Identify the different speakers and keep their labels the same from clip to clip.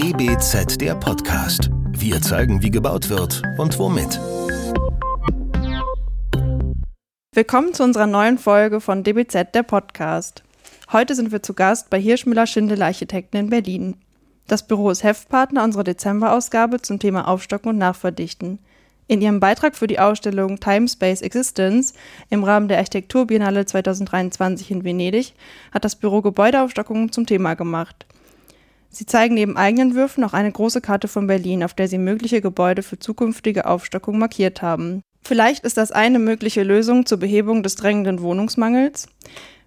Speaker 1: DBZ der Podcast. Wir zeigen, wie gebaut wird und womit.
Speaker 2: Willkommen zu unserer neuen Folge von DBZ der Podcast. Heute sind wir zu Gast bei Hirschmüller Schindel Architekten in Berlin. Das Büro ist Heftpartner unserer Dezemberausgabe zum Thema Aufstocken und Nachverdichten. In ihrem Beitrag für die Ausstellung Time Space Existence im Rahmen der Architekturbiennale 2023 in Venedig hat das Büro Gebäudeaufstockungen zum Thema gemacht. Sie zeigen neben eigenen Würfen auch eine große Karte von Berlin, auf der sie mögliche Gebäude für zukünftige Aufstockung markiert haben. Vielleicht ist das eine mögliche Lösung zur Behebung des drängenden Wohnungsmangels.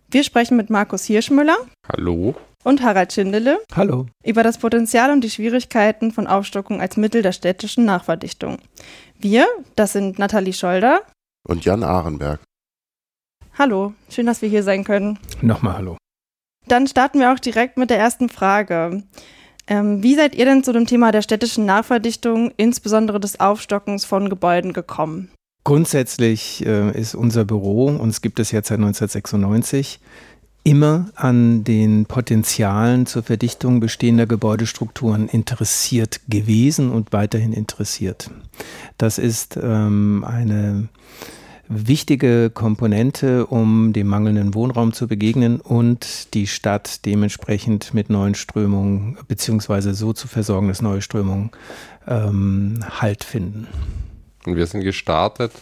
Speaker 2: Wir sprechen mit Markus Hirschmüller.
Speaker 3: Hallo
Speaker 2: und Harald Schindele.
Speaker 4: Hallo.
Speaker 2: Über das Potenzial und die Schwierigkeiten von Aufstockung als Mittel der städtischen Nachverdichtung. Wir, das sind Nathalie Scholder
Speaker 3: und Jan Ahrenberg.
Speaker 2: Hallo, schön, dass wir hier sein können.
Speaker 4: Nochmal hallo.
Speaker 2: Dann starten wir auch direkt mit der ersten Frage. Ähm, wie seid ihr denn zu dem Thema der städtischen Nachverdichtung, insbesondere des Aufstockens von Gebäuden, gekommen?
Speaker 4: Grundsätzlich äh, ist unser Büro, uns gibt es jetzt seit 1996, immer an den Potenzialen zur Verdichtung bestehender Gebäudestrukturen interessiert gewesen und weiterhin interessiert. Das ist ähm, eine wichtige Komponente, um dem mangelnden Wohnraum zu begegnen und die Stadt dementsprechend mit neuen Strömungen beziehungsweise so zu versorgen, dass neue Strömungen ähm, Halt finden.
Speaker 3: Und wir sind gestartet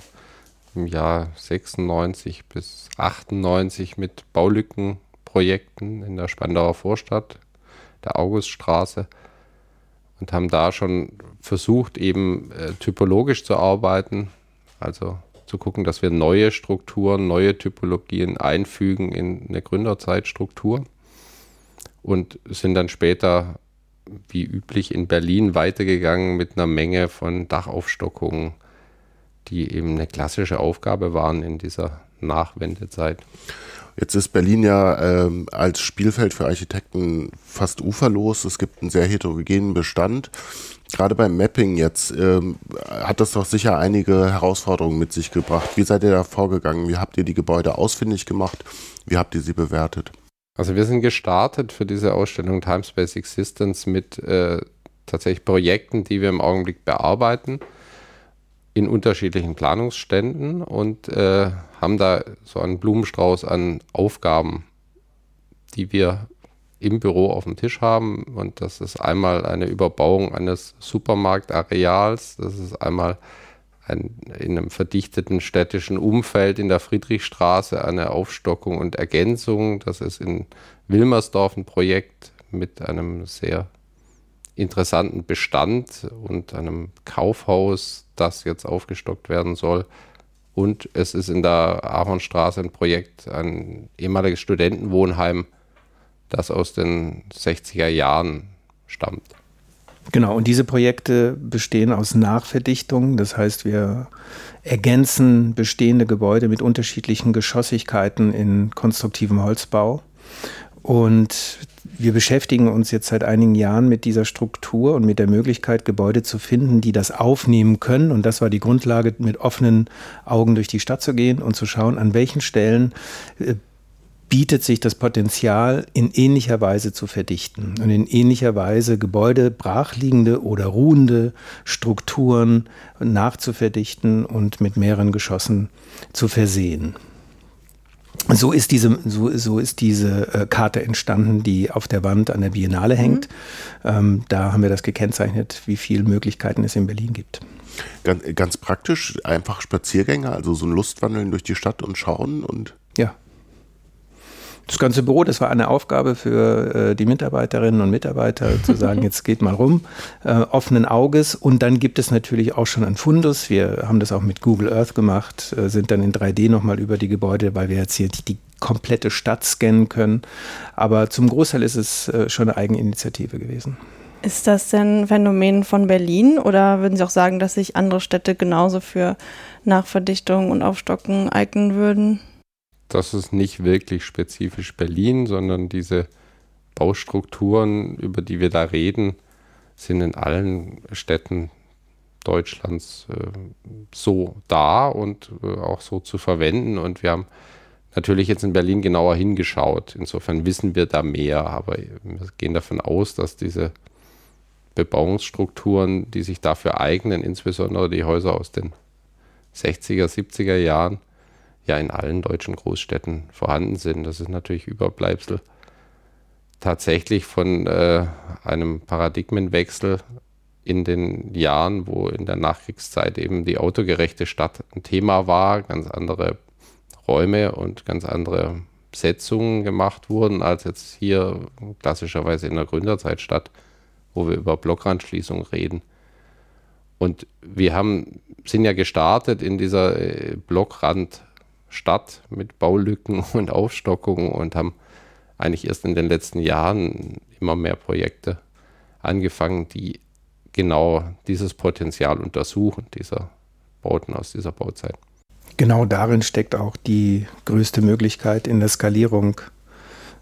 Speaker 3: im Jahr 96 bis 98 mit Baulückenprojekten in der Spandauer Vorstadt, der Auguststraße und haben da schon versucht, eben äh, typologisch zu arbeiten, also zu gucken, dass wir neue Strukturen, neue Typologien einfügen in eine Gründerzeitstruktur und sind dann später wie üblich in Berlin weitergegangen mit einer Menge von Dachaufstockungen, die eben eine klassische Aufgabe waren in dieser Nachwendezeit.
Speaker 5: Jetzt ist Berlin ja ähm, als Spielfeld für Architekten fast uferlos. Es gibt einen sehr heterogenen Bestand. Gerade beim Mapping jetzt ähm, hat das doch sicher einige Herausforderungen mit sich gebracht. Wie seid ihr da vorgegangen? Wie habt ihr die Gebäude ausfindig gemacht? Wie habt ihr sie bewertet?
Speaker 3: Also wir sind gestartet für diese Ausstellung Timespace Existence mit äh, tatsächlich Projekten, die wir im Augenblick bearbeiten in unterschiedlichen Planungsständen und äh, haben da so einen Blumenstrauß an Aufgaben, die wir im Büro auf dem Tisch haben. Und das ist einmal eine Überbauung eines Supermarktareals, das ist einmal ein, in einem verdichteten städtischen Umfeld in der Friedrichstraße eine Aufstockung und Ergänzung. Das ist in Wilmersdorf ein Projekt mit einem sehr interessanten Bestand und einem Kaufhaus, das jetzt aufgestockt werden soll. Und es ist in der Ahornstraße ein Projekt, ein ehemaliges Studentenwohnheim, das aus den 60er Jahren stammt.
Speaker 4: Genau, und diese Projekte bestehen aus Nachverdichtungen. Das heißt, wir ergänzen bestehende Gebäude mit unterschiedlichen Geschossigkeiten in konstruktivem Holzbau. Und wir beschäftigen uns jetzt seit einigen Jahren mit dieser Struktur und mit der Möglichkeit, Gebäude zu finden, die das aufnehmen können. Und das war die Grundlage, mit offenen Augen durch die Stadt zu gehen und zu schauen, an welchen Stellen äh, bietet sich das Potenzial, in ähnlicher Weise zu verdichten und in ähnlicher Weise Gebäude, brachliegende oder ruhende Strukturen nachzuverdichten und mit mehreren Geschossen zu versehen so ist diese, so, so ist diese äh, Karte entstanden, die auf der Wand an der Biennale hängt. Mhm. Ähm, da haben wir das gekennzeichnet, wie viele Möglichkeiten es in Berlin gibt.
Speaker 5: Ganz, ganz praktisch, einfach Spaziergänge, also so ein Lustwandeln durch die Stadt und schauen und.
Speaker 4: Das ganze Büro, das war eine Aufgabe für äh, die Mitarbeiterinnen und Mitarbeiter, zu sagen, jetzt geht mal rum, äh, offenen Auges. Und dann gibt es natürlich auch schon ein Fundus. Wir haben das auch mit Google Earth gemacht, äh, sind dann in 3D nochmal über die Gebäude, weil wir jetzt hier die, die komplette Stadt scannen können. Aber zum Großteil ist es äh, schon eine Eigeninitiative gewesen.
Speaker 2: Ist das denn ein Phänomen von Berlin oder würden Sie auch sagen, dass sich andere Städte genauso für Nachverdichtung und Aufstocken eignen würden?
Speaker 3: Das ist nicht wirklich spezifisch Berlin, sondern diese Baustrukturen, über die wir da reden, sind in allen Städten Deutschlands äh, so da und äh, auch so zu verwenden. Und wir haben natürlich jetzt in Berlin genauer hingeschaut. Insofern wissen wir da mehr, aber wir gehen davon aus, dass diese Bebauungsstrukturen, die sich dafür eignen, insbesondere die Häuser aus den 60er, 70er Jahren, ja in allen deutschen Großstädten vorhanden sind. Das ist natürlich Überbleibsel tatsächlich von äh, einem Paradigmenwechsel in den Jahren, wo in der Nachkriegszeit eben die autogerechte Stadt ein Thema war, ganz andere Räume und ganz andere Setzungen gemacht wurden, als jetzt hier klassischerweise in der Gründerzeitstadt, wo wir über Blockrandschließung reden. Und wir haben, sind ja gestartet in dieser äh, Blockrandstadt mit Baulücken und Aufstockungen und haben eigentlich erst in den letzten Jahren immer mehr Projekte angefangen, die genau dieses Potenzial untersuchen, dieser Bauten aus dieser Bauzeit.
Speaker 4: Genau darin steckt auch die größte Möglichkeit in der Skalierung,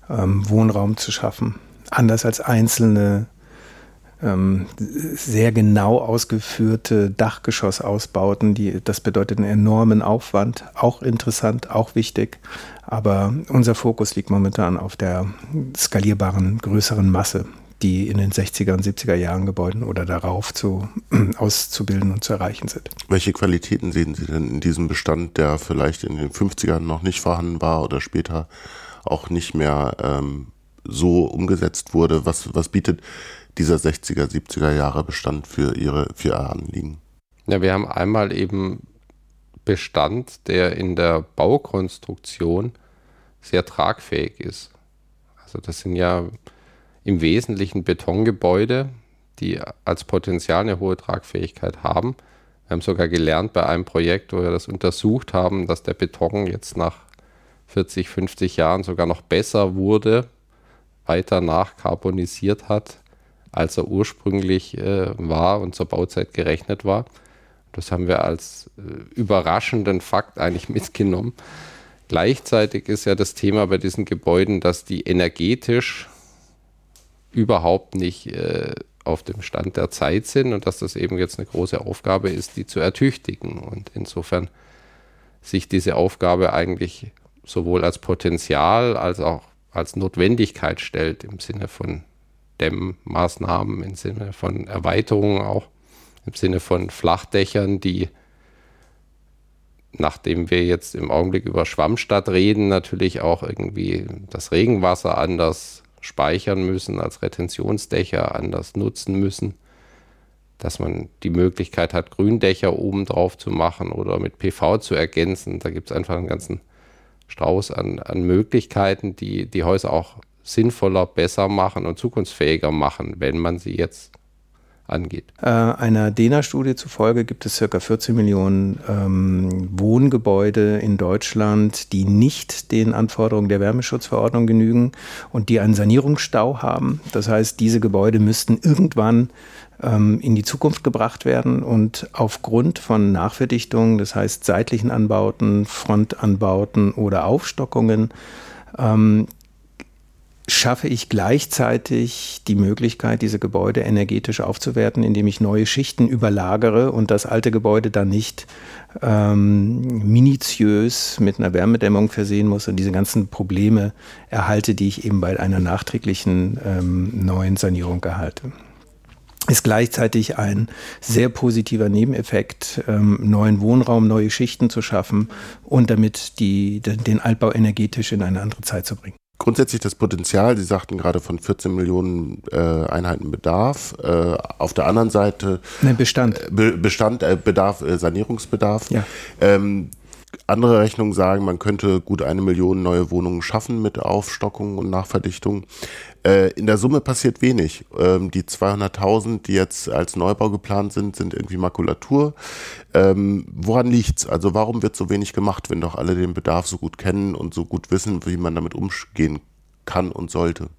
Speaker 4: ähm, Wohnraum zu schaffen. Anders als einzelne sehr genau ausgeführte Dachgeschossausbauten, die, das bedeutet einen enormen Aufwand, auch interessant, auch wichtig. Aber unser Fokus liegt momentan auf der skalierbaren, größeren Masse, die in den 60er und 70er Jahren Gebäuden oder darauf zu, auszubilden und zu erreichen sind.
Speaker 5: Welche Qualitäten sehen Sie denn in diesem Bestand, der vielleicht in den 50ern noch nicht vorhanden war oder später auch nicht mehr ähm, so umgesetzt wurde? Was, was bietet dieser 60er, 70er Jahre Bestand für Ihre, für Ihr Anliegen?
Speaker 3: Ja, wir haben einmal eben Bestand, der in der Baukonstruktion sehr tragfähig ist. Also das sind ja im Wesentlichen Betongebäude, die als Potenzial eine hohe Tragfähigkeit haben. Wir haben sogar gelernt bei einem Projekt, wo wir das untersucht haben, dass der Beton jetzt nach 40, 50 Jahren sogar noch besser wurde, weiter nachkarbonisiert hat, als er ursprünglich äh, war und zur Bauzeit gerechnet war. Das haben wir als äh, überraschenden Fakt eigentlich mitgenommen. Gleichzeitig ist ja das Thema bei diesen Gebäuden, dass die energetisch überhaupt nicht äh, auf dem Stand der Zeit sind und dass das eben jetzt eine große Aufgabe ist, die zu ertüchtigen. Und insofern sich diese Aufgabe eigentlich sowohl als Potenzial als auch als Notwendigkeit stellt im Sinne von Dämmmaßnahmen, im Sinne von Erweiterungen auch, im Sinne von Flachdächern, die nachdem wir jetzt im Augenblick über Schwammstadt reden, natürlich auch irgendwie das Regenwasser anders speichern müssen, als Retentionsdächer anders nutzen müssen, dass man die Möglichkeit hat, Gründächer oben drauf zu machen oder mit PV zu ergänzen. Da gibt es einfach einen ganzen Strauß an, an Möglichkeiten, die die Häuser auch sinnvoller, besser machen und zukunftsfähiger machen, wenn man sie jetzt angeht.
Speaker 4: Äh, einer DENA-Studie zufolge gibt es ca. 14 Millionen ähm, Wohngebäude in Deutschland, die nicht den Anforderungen der Wärmeschutzverordnung genügen und die einen Sanierungsstau haben. Das heißt, diese Gebäude müssten irgendwann ähm, in die Zukunft gebracht werden und aufgrund von Nachverdichtungen, das heißt seitlichen Anbauten, Frontanbauten oder Aufstockungen, ähm, schaffe ich gleichzeitig die Möglichkeit, diese Gebäude energetisch aufzuwerten, indem ich neue Schichten überlagere und das alte Gebäude dann nicht ähm, minutiös mit einer Wärmedämmung versehen muss und diese ganzen Probleme erhalte, die ich eben bei einer nachträglichen ähm, neuen Sanierung erhalte. Ist gleichzeitig ein sehr positiver Nebeneffekt, ähm, neuen Wohnraum, neue Schichten zu schaffen und damit die, den Altbau energetisch in eine andere Zeit zu bringen
Speaker 5: grundsätzlich das Potenzial, Sie sagten gerade von 14 Millionen äh, Einheiten Bedarf. Äh, auf der anderen Seite
Speaker 4: ne, Bestand.
Speaker 5: Äh, Be Bestand, äh, Bedarf, äh, Sanierungsbedarf.
Speaker 4: Ja.
Speaker 5: Ähm, andere Rechnungen sagen, man könnte gut eine Million neue Wohnungen schaffen mit Aufstockung und Nachverdichtung. Äh, in der Summe passiert wenig. Ähm, die 200.000, die jetzt als Neubau geplant sind, sind irgendwie Makulatur. Ähm, woran liegt's? Also warum wird so wenig gemacht, wenn doch alle den Bedarf so gut kennen und so gut wissen, wie man damit umgehen kann und sollte?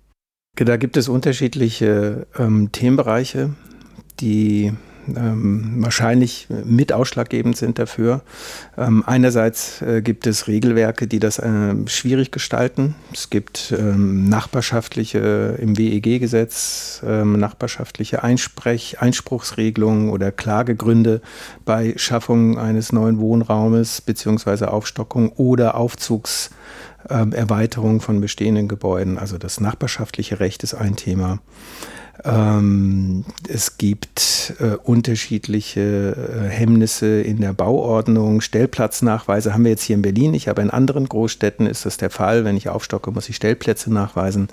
Speaker 4: Da gibt es unterschiedliche ähm, Themenbereiche, die ähm, wahrscheinlich mit ausschlaggebend sind dafür. Ähm, einerseits äh, gibt es Regelwerke, die das äh, schwierig gestalten. Es gibt ähm, nachbarschaftliche im WEG-Gesetz ähm, nachbarschaftliche Einsprech, Einspruchsregelungen oder Klagegründe bei Schaffung eines neuen Wohnraumes beziehungsweise Aufstockung oder Aufzugserweiterung von bestehenden Gebäuden. Also das nachbarschaftliche Recht ist ein Thema. Ähm, es gibt äh, unterschiedliche äh, Hemmnisse in der Bauordnung. Stellplatznachweise haben wir jetzt hier in Berlin nicht, aber in anderen Großstädten ist das der Fall. Wenn ich aufstocke, muss ich Stellplätze nachweisen.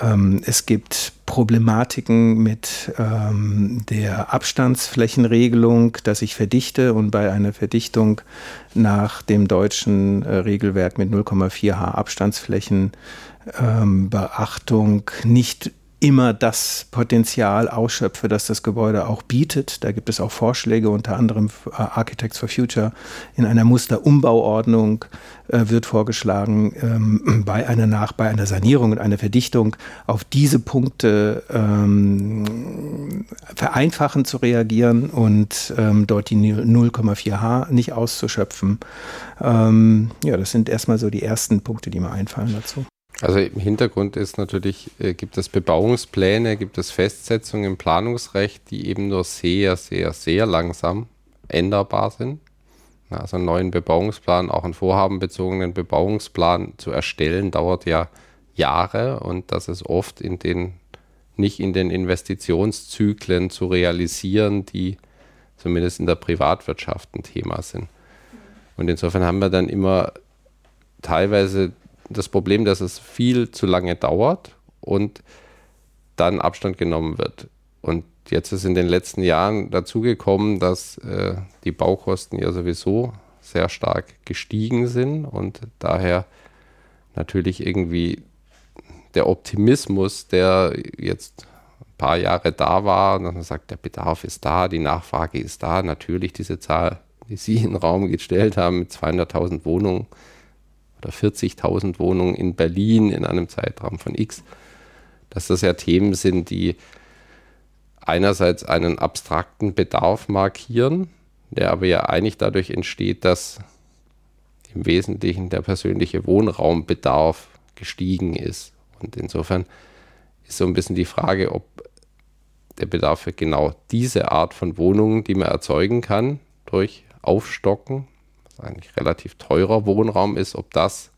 Speaker 4: Ähm, es gibt Problematiken mit ähm, der Abstandsflächenregelung, dass ich verdichte und bei einer Verdichtung nach dem deutschen äh, Regelwerk mit 0,4 H Abstandsflächen ähm, Beachtung nicht immer das Potenzial ausschöpfe, das das Gebäude auch bietet. Da gibt es auch Vorschläge, unter anderem äh, Architects for Future. In einer Musterumbauordnung äh, wird vorgeschlagen, ähm, bei einer Nach-, bei einer Sanierung und einer Verdichtung auf diese Punkte ähm, vereinfachen zu reagieren und ähm, dort die 0,4 H nicht auszuschöpfen. Ähm, ja, das sind erstmal so die ersten Punkte, die mir einfallen dazu.
Speaker 3: Also im Hintergrund ist natürlich, äh, gibt es Bebauungspläne, gibt es Festsetzungen im Planungsrecht, die eben nur sehr, sehr, sehr langsam änderbar sind. Also einen neuen Bebauungsplan, auch einen vorhabenbezogenen Bebauungsplan zu erstellen, dauert ja Jahre und das ist oft in den, nicht in den Investitionszyklen zu realisieren, die zumindest in der Privatwirtschaft ein Thema sind. Und insofern haben wir dann immer teilweise das Problem, dass es viel zu lange dauert und dann Abstand genommen wird. Und jetzt ist in den letzten Jahren dazugekommen, dass äh, die Baukosten ja sowieso sehr stark gestiegen sind und daher natürlich irgendwie der Optimismus, der jetzt ein paar Jahre da war, und dann sagt, der Bedarf ist da, die Nachfrage ist da, natürlich diese Zahl, die Sie in den Raum gestellt haben mit 200.000 Wohnungen, oder 40.000 Wohnungen in Berlin in einem Zeitraum von X, dass das ja Themen sind, die einerseits einen abstrakten Bedarf markieren, der aber ja eigentlich dadurch entsteht, dass im Wesentlichen der persönliche Wohnraumbedarf gestiegen ist. Und insofern ist so ein bisschen die Frage, ob der Bedarf für genau diese Art von Wohnungen, die man erzeugen kann, durch Aufstocken eigentlich relativ teurer Wohnraum ist, ob das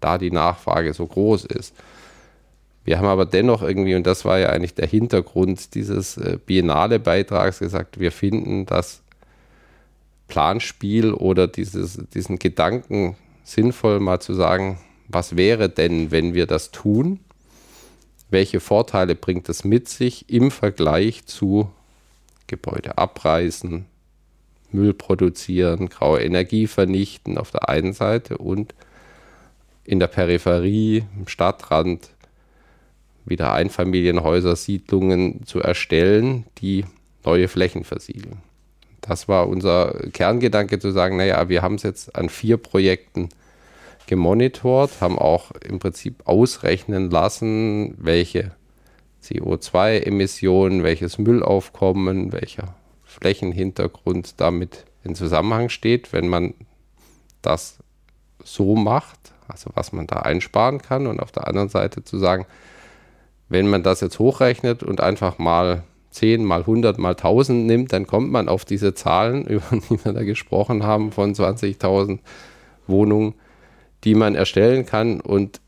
Speaker 3: da die Nachfrage so groß ist. Wir haben aber dennoch irgendwie, und das war ja eigentlich der Hintergrund dieses äh, Biennale-Beitrags, gesagt, wir finden das Planspiel oder dieses, diesen Gedanken sinnvoll, mal zu sagen, was wäre denn, wenn wir das tun? Welche Vorteile bringt es mit sich im Vergleich zu Gebäude abreißen, Müll produzieren, graue Energie vernichten auf der einen Seite und in der Peripherie, im Stadtrand wieder Einfamilienhäuser, Siedlungen zu erstellen, die neue Flächen versiegeln. Das war unser Kerngedanke zu sagen, naja, wir haben es jetzt an vier Projekten gemonitort, haben auch im Prinzip ausrechnen lassen, welche CO2-Emissionen, welches Müllaufkommen, welcher Flächenhintergrund damit in Zusammenhang steht, wenn man das so macht, also was man da einsparen kann und auf der anderen Seite zu sagen, wenn man das jetzt hochrechnet und einfach mal 10 mal 100 mal 1000 nimmt, dann kommt man auf diese Zahlen, über die wir da gesprochen haben, von 20.000 Wohnungen, die man erstellen kann. Und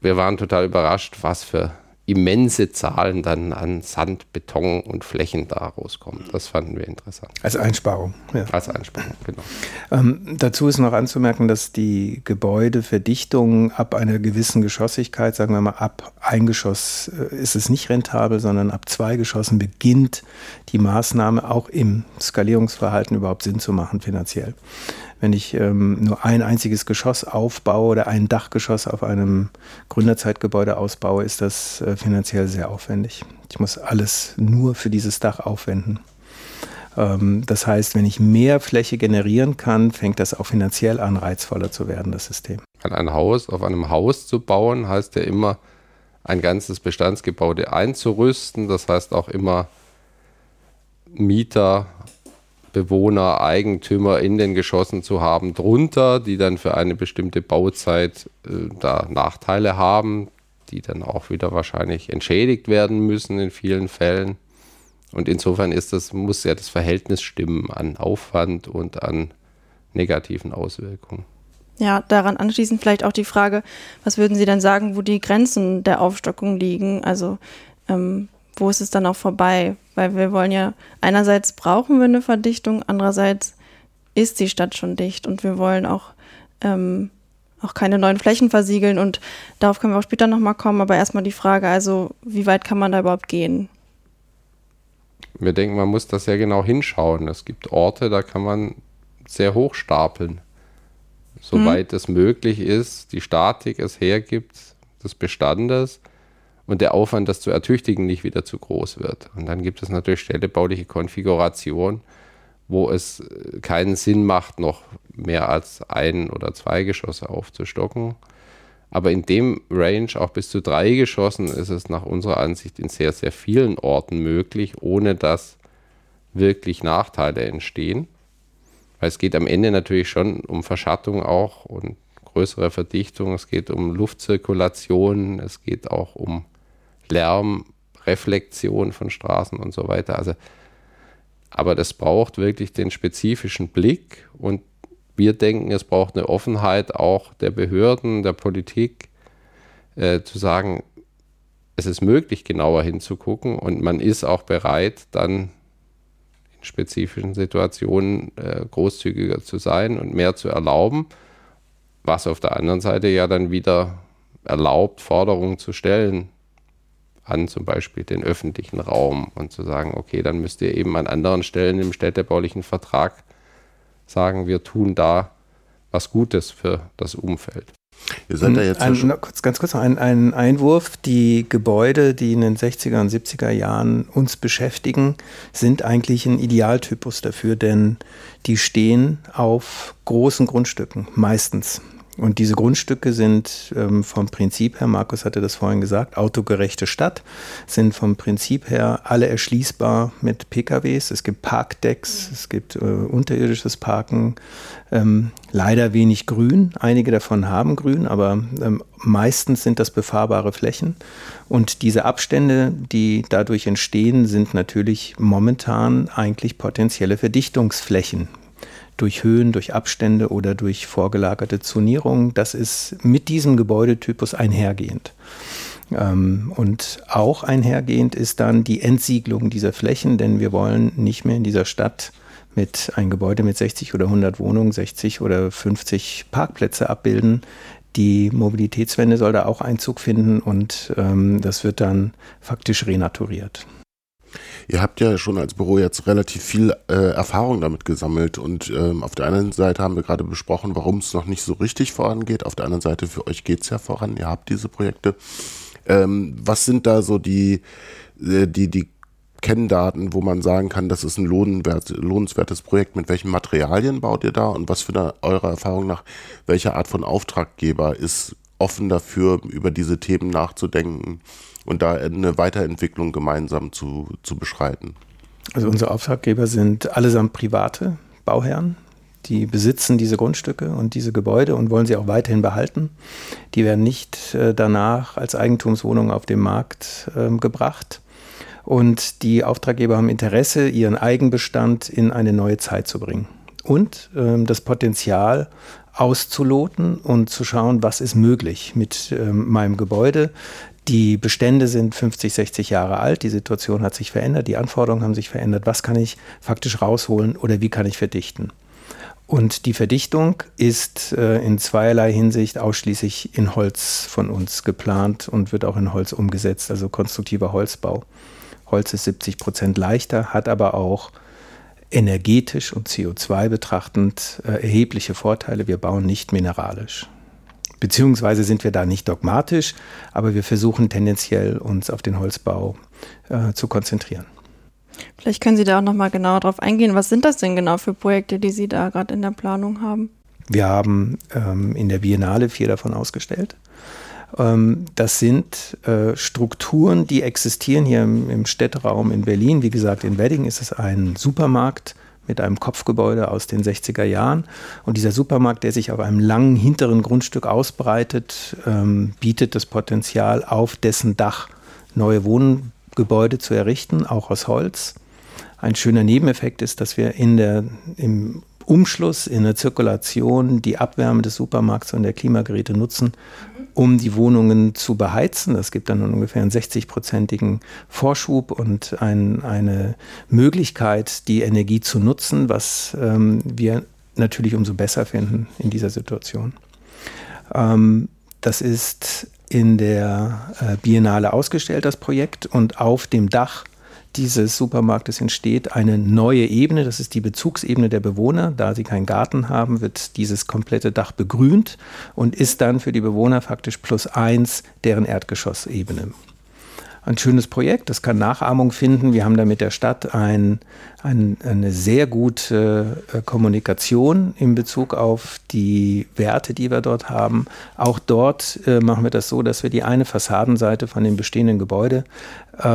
Speaker 3: wir waren total überrascht, was für immense Zahlen dann an Sand, Beton und Flächen da rauskommen. Das fanden wir interessant.
Speaker 4: Als Einsparung.
Speaker 3: Ja. Als Einsparung, genau.
Speaker 4: Ähm, dazu ist noch anzumerken, dass die Gebäudeverdichtung ab einer gewissen Geschossigkeit, sagen wir mal ab ein Geschoss äh, ist es nicht rentabel, sondern ab zwei Geschossen beginnt die Maßnahme auch im Skalierungsverhalten überhaupt Sinn zu machen finanziell. Wenn ich ähm, nur ein einziges Geschoss aufbaue oder ein Dachgeschoss auf einem Gründerzeitgebäude ausbaue, ist das äh, finanziell sehr aufwendig. Ich muss alles nur für dieses Dach aufwenden. Ähm, das heißt, wenn ich mehr Fläche generieren kann, fängt das auch finanziell an, reizvoller zu werden, das System.
Speaker 3: Ein Haus auf einem Haus zu bauen, heißt ja immer, ein ganzes Bestandsgebäude einzurüsten. Das heißt auch immer Mieter Bewohner, Eigentümer in den Geschossen zu haben drunter, die dann für eine bestimmte Bauzeit äh, da Nachteile haben, die dann auch wieder wahrscheinlich entschädigt werden müssen in vielen Fällen. Und insofern ist das, muss ja das Verhältnis stimmen an Aufwand und an negativen Auswirkungen.
Speaker 2: Ja, daran anschließend vielleicht auch die Frage, was würden Sie denn sagen, wo die Grenzen der Aufstockung liegen? Also ähm, wo ist es dann auch vorbei? Weil wir wollen ja, einerseits brauchen wir eine Verdichtung, andererseits ist die Stadt schon dicht und wir wollen auch, ähm, auch keine neuen Flächen versiegeln und darauf können wir auch später nochmal kommen, aber erstmal die Frage, also wie weit kann man da überhaupt gehen?
Speaker 3: Wir denken, man muss das ja genau hinschauen. Es gibt Orte, da kann man sehr hoch stapeln, soweit mhm. es möglich ist, die Statik es hergibt des Bestandes und der Aufwand, das zu ertüchtigen, nicht wieder zu groß wird. Und dann gibt es natürlich städtebauliche Konfigurationen, wo es äh, keinen Sinn macht, noch mehr als ein oder zwei Geschosse aufzustocken. Aber in dem Range auch bis zu drei Geschossen ist es nach unserer Ansicht in sehr, sehr vielen Orten möglich, ohne dass wirklich Nachteile entstehen. Weil es geht am Ende natürlich schon um Verschattung auch und größere Verdichtung, es geht um Luftzirkulation, es geht auch um Lärmreflexion von Straßen und so weiter. Also, aber das braucht wirklich den spezifischen Blick und wir denken, es braucht eine Offenheit auch der Behörden, der Politik, äh, zu sagen, es ist möglich, genauer hinzugucken und man ist auch bereit, dann in spezifischen Situationen äh, großzügiger zu sein und mehr zu erlauben, was auf der anderen Seite ja dann wieder erlaubt, Forderungen zu stellen, an zum Beispiel den öffentlichen Raum und zu sagen, okay, dann müsst ihr eben an anderen Stellen im städtebaulichen Vertrag sagen, wir tun da was Gutes für das Umfeld.
Speaker 4: Ihr seid da hm, jetzt ein, kurz, ganz kurz noch ein, ein, Einwurf. Die Gebäude, die in den 60er und 70er Jahren uns beschäftigen, sind eigentlich ein Idealtypus dafür, denn die stehen auf großen Grundstücken, meistens. Und diese Grundstücke sind ähm, vom Prinzip her, Markus hatte das vorhin gesagt, autogerechte Stadt, sind vom Prinzip her alle erschließbar mit PKWs. Es gibt Parkdecks, es gibt äh, unterirdisches Parken, ähm, leider wenig Grün. Einige davon haben Grün, aber ähm, meistens sind das befahrbare Flächen. Und diese Abstände, die dadurch entstehen, sind natürlich momentan eigentlich potenzielle Verdichtungsflächen durch Höhen, durch Abstände oder durch vorgelagerte Zonierungen. Das ist mit diesem Gebäudetypus einhergehend. Ähm, und auch einhergehend ist dann die Entsiegelung dieser Flächen, denn wir wollen nicht mehr in dieser Stadt mit ein Gebäude mit 60 oder 100 Wohnungen, 60 oder 50 Parkplätze abbilden. Die Mobilitätswende soll da auch Einzug finden und ähm, das wird dann faktisch renaturiert.
Speaker 5: Ihr habt ja schon als Büro jetzt relativ viel äh, Erfahrung damit gesammelt und ähm, auf der einen Seite haben wir gerade besprochen, warum es noch nicht so richtig vorangeht. Auf der anderen Seite, für euch geht es ja voran, ihr habt diese Projekte. Ähm, was sind da so die, äh, die, die Kenndaten, wo man sagen kann, das ist ein lohnenswert, lohnenswertes Projekt. Mit welchen Materialien baut ihr da und was für eine, eurer Erfahrung nach, welche Art von Auftraggeber ist offen dafür, über diese Themen nachzudenken? Und da eine Weiterentwicklung gemeinsam zu, zu beschreiten.
Speaker 4: Also unsere Auftraggeber sind allesamt private Bauherren. Die besitzen diese Grundstücke und diese Gebäude und wollen sie auch weiterhin behalten. Die werden nicht äh, danach als Eigentumswohnungen auf den Markt äh, gebracht. Und die Auftraggeber haben Interesse, ihren Eigenbestand in eine neue Zeit zu bringen. Und äh, das Potenzial auszuloten und zu schauen, was ist möglich mit ähm, meinem Gebäude. Die Bestände sind 50, 60 Jahre alt, die Situation hat sich verändert, die Anforderungen haben sich verändert. Was kann ich faktisch rausholen oder wie kann ich verdichten? Und die Verdichtung ist äh, in zweierlei Hinsicht ausschließlich in Holz von uns geplant und wird auch in Holz umgesetzt, also konstruktiver Holzbau. Holz ist 70 Prozent leichter, hat aber auch energetisch und CO2 betrachtend äh, erhebliche Vorteile. Wir bauen nicht mineralisch. Beziehungsweise sind wir da nicht dogmatisch, aber wir versuchen tendenziell uns auf den Holzbau äh, zu konzentrieren.
Speaker 2: Vielleicht können Sie da auch noch mal genauer drauf eingehen. Was sind das denn genau für Projekte, die Sie da gerade in der Planung haben?
Speaker 4: Wir haben ähm, in der Biennale vier davon ausgestellt. Ähm, das sind äh, Strukturen, die existieren hier im, im Städteraum in Berlin. Wie gesagt, in Wedding ist es ein Supermarkt mit einem Kopfgebäude aus den 60er Jahren. Und dieser Supermarkt, der sich auf einem langen hinteren Grundstück ausbreitet, ähm, bietet das Potenzial, auf dessen Dach neue Wohngebäude zu errichten, auch aus Holz. Ein schöner Nebeneffekt ist, dass wir in der, im Umschluss, in der Zirkulation die Abwärme des Supermarkts und der Klimageräte nutzen, um die Wohnungen zu beheizen. Das gibt dann ungefähr einen 60-prozentigen Vorschub und ein, eine Möglichkeit, die Energie zu nutzen, was ähm, wir natürlich umso besser finden in dieser Situation. Ähm, das ist in der äh, Biennale ausgestellt, das Projekt, und auf dem Dach dieses Supermarktes entsteht eine neue Ebene, das ist die Bezugsebene der Bewohner. Da sie keinen Garten haben, wird dieses komplette Dach begrünt und ist dann für die Bewohner faktisch plus eins deren Erdgeschossebene ein schönes Projekt. Das kann Nachahmung finden. Wir haben da mit der Stadt ein, ein, eine sehr gute äh, Kommunikation in Bezug auf die Werte, die wir dort haben. Auch dort äh, machen wir das so, dass wir die eine Fassadenseite von dem bestehenden Gebäude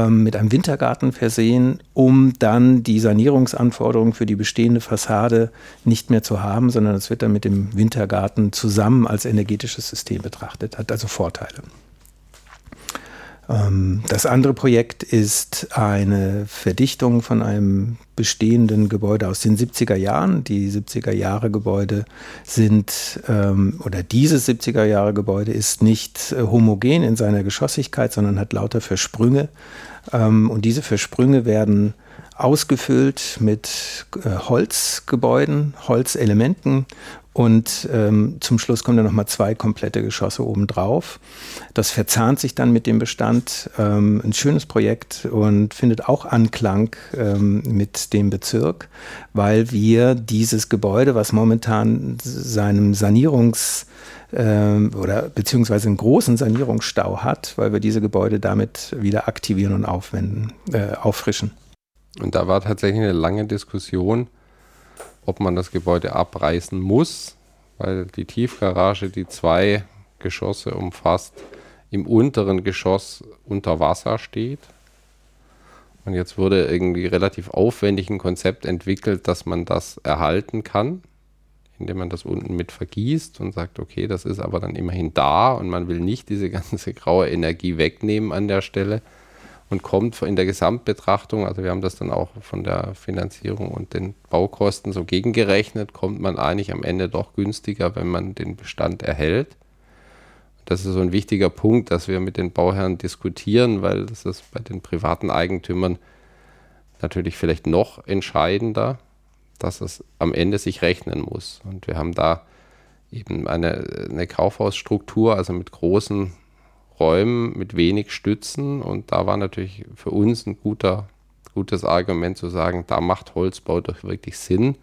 Speaker 4: mit einem Wintergarten versehen, um dann die Sanierungsanforderungen für die bestehende Fassade nicht mehr zu haben, sondern es wird dann mit dem Wintergarten zusammen als energetisches System betrachtet. Hat also Vorteile. Ähm, das andere Projekt ist eine Verdichtung von einem bestehenden Gebäude aus den 70er Jahren. Die 70er Jahre Gebäude sind, ähm, oder dieses 70er Jahre Gebäude ist nicht äh, homogen in seiner Geschossigkeit, sondern hat lauter Versprünge. Ähm, und diese Versprünge werden ausgefüllt mit äh, Holzgebäuden, Holzelementen und ähm, zum Schluss kommen dann nochmal zwei komplette Geschosse obendrauf. Das verzahnt sich dann mit dem Bestand. Ähm, ein schönes Projekt und findet auch Anklang ähm, mit dem Bezirk, weil wir dieses Gebäude, was momentan seinem Sanierungs- ähm, oder beziehungsweise einen großen Sanierungsstau hat, weil wir diese Gebäude damit wieder aktivieren und aufwenden, äh, auffrischen.
Speaker 3: Und da war tatsächlich eine lange Diskussion, ob man das Gebäude abreißen muss, weil die Tiefgarage, die zwei Geschosse umfasst, im unteren Geschoss unter Wasser steht. Und jetzt wurde irgendwie relativ aufwendig ein Konzept entwickelt, dass man das erhalten kann, indem man das unten mit vergießt und sagt, okay, das ist aber dann immerhin da und man will nicht diese ganze graue Energie wegnehmen an der Stelle und kommt in der Gesamtbetrachtung, also wir haben das dann auch von der Finanzierung und den Baukosten so gegengerechnet, kommt man eigentlich am Ende doch günstiger, wenn man den Bestand erhält. Das ist so ein wichtiger Punkt, dass wir mit den Bauherren diskutieren, weil das ist bei den privaten Eigentümern natürlich vielleicht noch entscheidender, dass es am Ende sich rechnen muss. Und wir haben da eben eine, eine Kaufhausstruktur, also mit großen Räumen mit wenig Stützen. Und da war natürlich für uns ein guter, gutes Argument zu sagen, da macht Holzbau doch wirklich Sinn.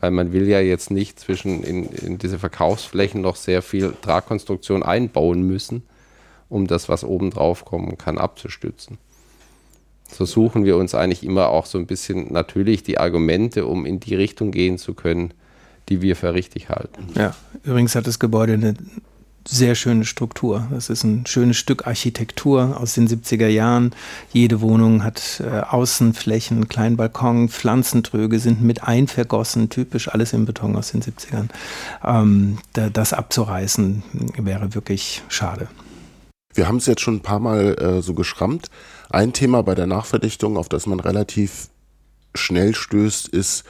Speaker 3: Weil man will ja jetzt nicht zwischen in, in diese Verkaufsflächen noch sehr viel Tragkonstruktion einbauen müssen, um das, was oben drauf kommen kann, abzustützen. So suchen wir uns eigentlich immer auch so ein bisschen natürlich die Argumente, um in die Richtung gehen zu können, die wir für richtig halten.
Speaker 4: Ja, übrigens hat das Gebäude eine sehr schöne Struktur. Das ist ein schönes Stück Architektur aus den 70er Jahren. Jede Wohnung hat äh, Außenflächen, kleinen Balkon, Pflanzentröge sind mit einvergossen, typisch alles im Beton aus den 70ern. Ähm, da, das abzureißen wäre wirklich schade.
Speaker 5: Wir haben es jetzt schon ein paar Mal äh, so geschrammt. Ein Thema bei der Nachverdichtung, auf das man relativ schnell stößt, ist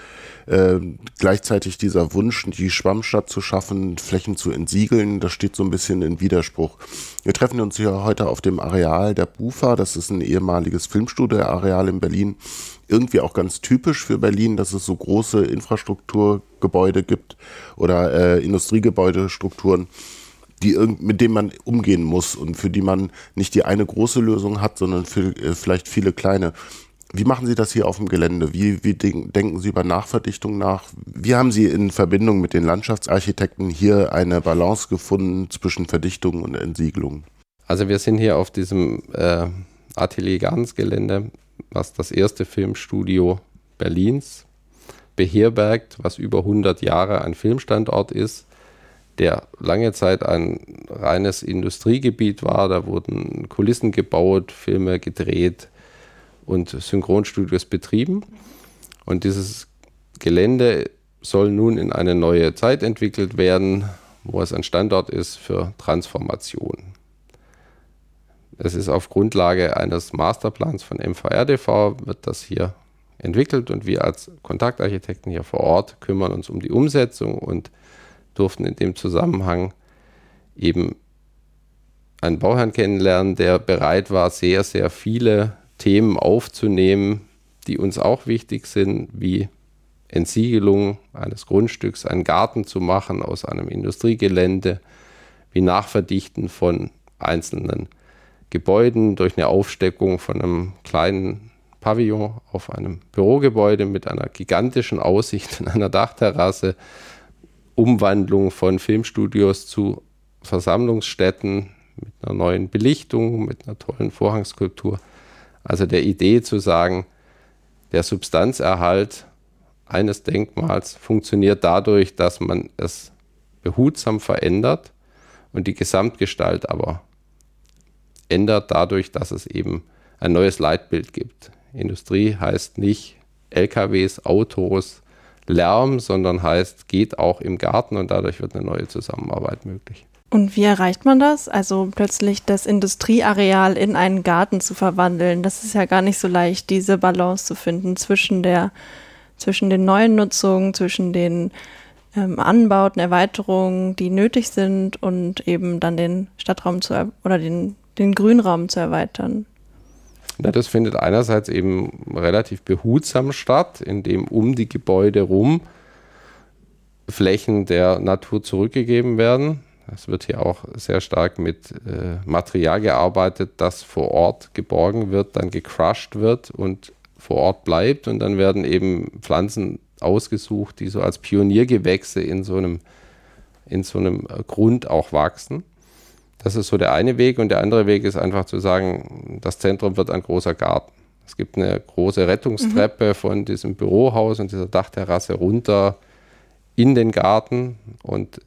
Speaker 5: äh, gleichzeitig dieser Wunsch, die Schwammstadt zu schaffen, Flächen zu entsiegeln, das steht so ein bisschen in Widerspruch. Wir treffen uns hier heute auf dem Areal der BUFA, das ist ein ehemaliges Filmstudio-Areal in Berlin. Irgendwie auch ganz typisch für Berlin, dass es so große Infrastrukturgebäude gibt oder äh, Industriegebäudestrukturen die mit denen man umgehen muss und für die man nicht die eine große Lösung hat, sondern für, äh, vielleicht viele kleine. Wie machen Sie das hier auf dem Gelände? Wie, wie denken Sie über Nachverdichtung nach? Wie haben Sie in Verbindung mit den Landschaftsarchitekten hier eine Balance gefunden zwischen Verdichtung und Entsiegelung?
Speaker 3: Also wir sind hier auf diesem äh, Atelier Gans Gelände, was das erste Filmstudio Berlins beherbergt, was über 100 Jahre ein Filmstandort ist, der lange Zeit ein reines Industriegebiet war. Da wurden Kulissen gebaut, Filme gedreht und Synchronstudios betrieben. Und dieses Gelände soll nun in eine neue Zeit entwickelt werden, wo es ein Standort ist für Transformation. Es ist auf Grundlage eines Masterplans von MVRDV, wird das hier entwickelt und wir als Kontaktarchitekten hier vor Ort kümmern uns um die Umsetzung und durften in dem Zusammenhang eben einen Bauherrn kennenlernen, der bereit war, sehr, sehr viele Themen aufzunehmen, die uns auch wichtig sind, wie Entsiegelung eines Grundstücks, einen Garten zu machen aus einem Industriegelände, wie Nachverdichten von einzelnen Gebäuden durch eine Aufsteckung von einem kleinen Pavillon auf einem Bürogebäude mit einer gigantischen Aussicht in einer Dachterrasse, Umwandlung von Filmstudios zu Versammlungsstätten mit einer neuen Belichtung, mit einer tollen Vorhangskulptur. Also der Idee zu sagen, der Substanzerhalt eines Denkmals funktioniert dadurch, dass man es behutsam verändert und die Gesamtgestalt aber ändert dadurch, dass es eben ein neues Leitbild gibt. Industrie heißt nicht LKWs, Autos, Lärm, sondern heißt, geht auch im Garten und dadurch wird eine neue Zusammenarbeit möglich.
Speaker 2: Und wie erreicht man das? Also plötzlich das Industrieareal in einen Garten zu verwandeln. Das ist ja gar nicht so leicht, diese Balance zu finden zwischen der, zwischen den neuen Nutzungen, zwischen den ähm, Anbauten, Erweiterungen, die nötig sind und eben dann den Stadtraum zu oder den, den Grünraum zu erweitern.
Speaker 3: Ja, das findet einerseits eben relativ behutsam statt, indem um die Gebäude rum Flächen der Natur zurückgegeben werden. Es wird hier auch sehr stark mit äh, Material gearbeitet, das vor Ort geborgen wird, dann gecrushed wird und vor Ort bleibt. Und dann werden eben Pflanzen ausgesucht, die so als Pioniergewächse in so einem, in so einem Grund auch wachsen. Das ist so der eine Weg. Und der andere Weg ist einfach zu sagen, das Zentrum wird ein großer Garten. Es gibt eine große Rettungstreppe mhm. von diesem Bürohaus und dieser Dachterrasse runter in den Garten und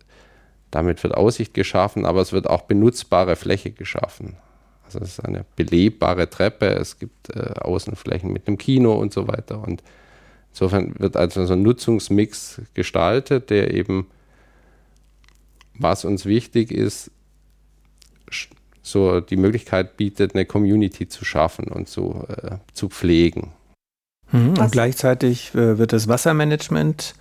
Speaker 3: damit wird Aussicht geschaffen, aber es wird auch benutzbare Fläche geschaffen. Also es ist eine belebbare Treppe, es gibt äh, Außenflächen mit einem Kino und so weiter. Und insofern wird also so ein Nutzungsmix gestaltet, der eben, was uns wichtig ist, so die Möglichkeit bietet, eine Community zu schaffen und so äh, zu pflegen.
Speaker 4: Mhm, und gleichzeitig äh, wird das Wassermanagement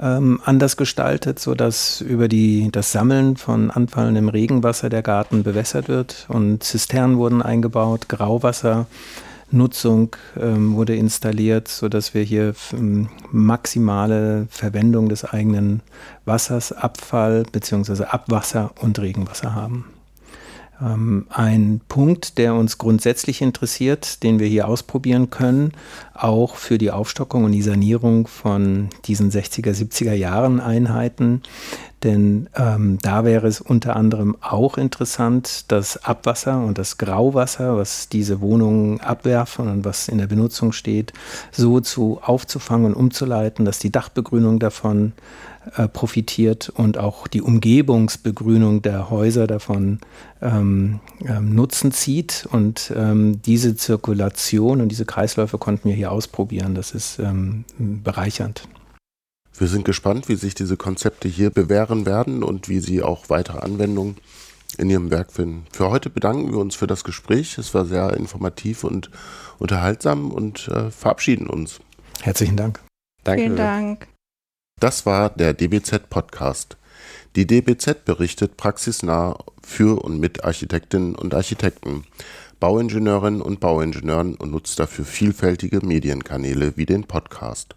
Speaker 4: ähm, anders gestaltet, sodass über die, das Sammeln von anfallendem Regenwasser der Garten bewässert wird und Zisternen wurden eingebaut, Grauwassernutzung ähm, wurde installiert, sodass wir hier ähm, maximale Verwendung des eigenen Wassers, Abfall bzw. Abwasser und Regenwasser haben. Ähm, ein Punkt, der uns grundsätzlich interessiert, den wir hier ausprobieren können, auch für die Aufstockung und die Sanierung von diesen 60er, 70er Jahren Einheiten. Denn ähm, da wäre es unter anderem auch interessant, das Abwasser und das Grauwasser, was diese Wohnungen abwerfen und was in der Benutzung steht, so zu aufzufangen und umzuleiten, dass die Dachbegrünung davon äh, profitiert und auch die Umgebungsbegrünung der Häuser davon ähm, ähm, Nutzen zieht. Und ähm, diese Zirkulation und diese Kreisläufe konnten wir hier ausprobieren. Das ist ähm, bereichernd.
Speaker 5: Wir sind gespannt, wie sich diese Konzepte hier bewähren werden und wie sie auch weitere Anwendungen in Ihrem Werk finden. Für heute bedanken wir uns für das Gespräch. Es war sehr informativ und unterhaltsam und äh, verabschieden uns.
Speaker 4: Herzlichen Dank.
Speaker 2: Danke. Vielen Dank.
Speaker 5: Das war der DBZ Podcast. Die DBZ berichtet praxisnah für und mit Architektinnen und Architekten, Bauingenieurinnen und Bauingenieuren und nutzt dafür vielfältige Medienkanäle wie den Podcast.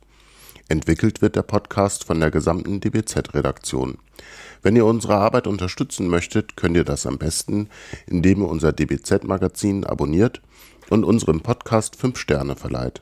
Speaker 5: Entwickelt wird der Podcast von der gesamten DBZ-Redaktion. Wenn ihr unsere Arbeit unterstützen möchtet, könnt ihr das am besten, indem ihr unser DBZ-Magazin abonniert und unserem Podcast 5 Sterne verleiht.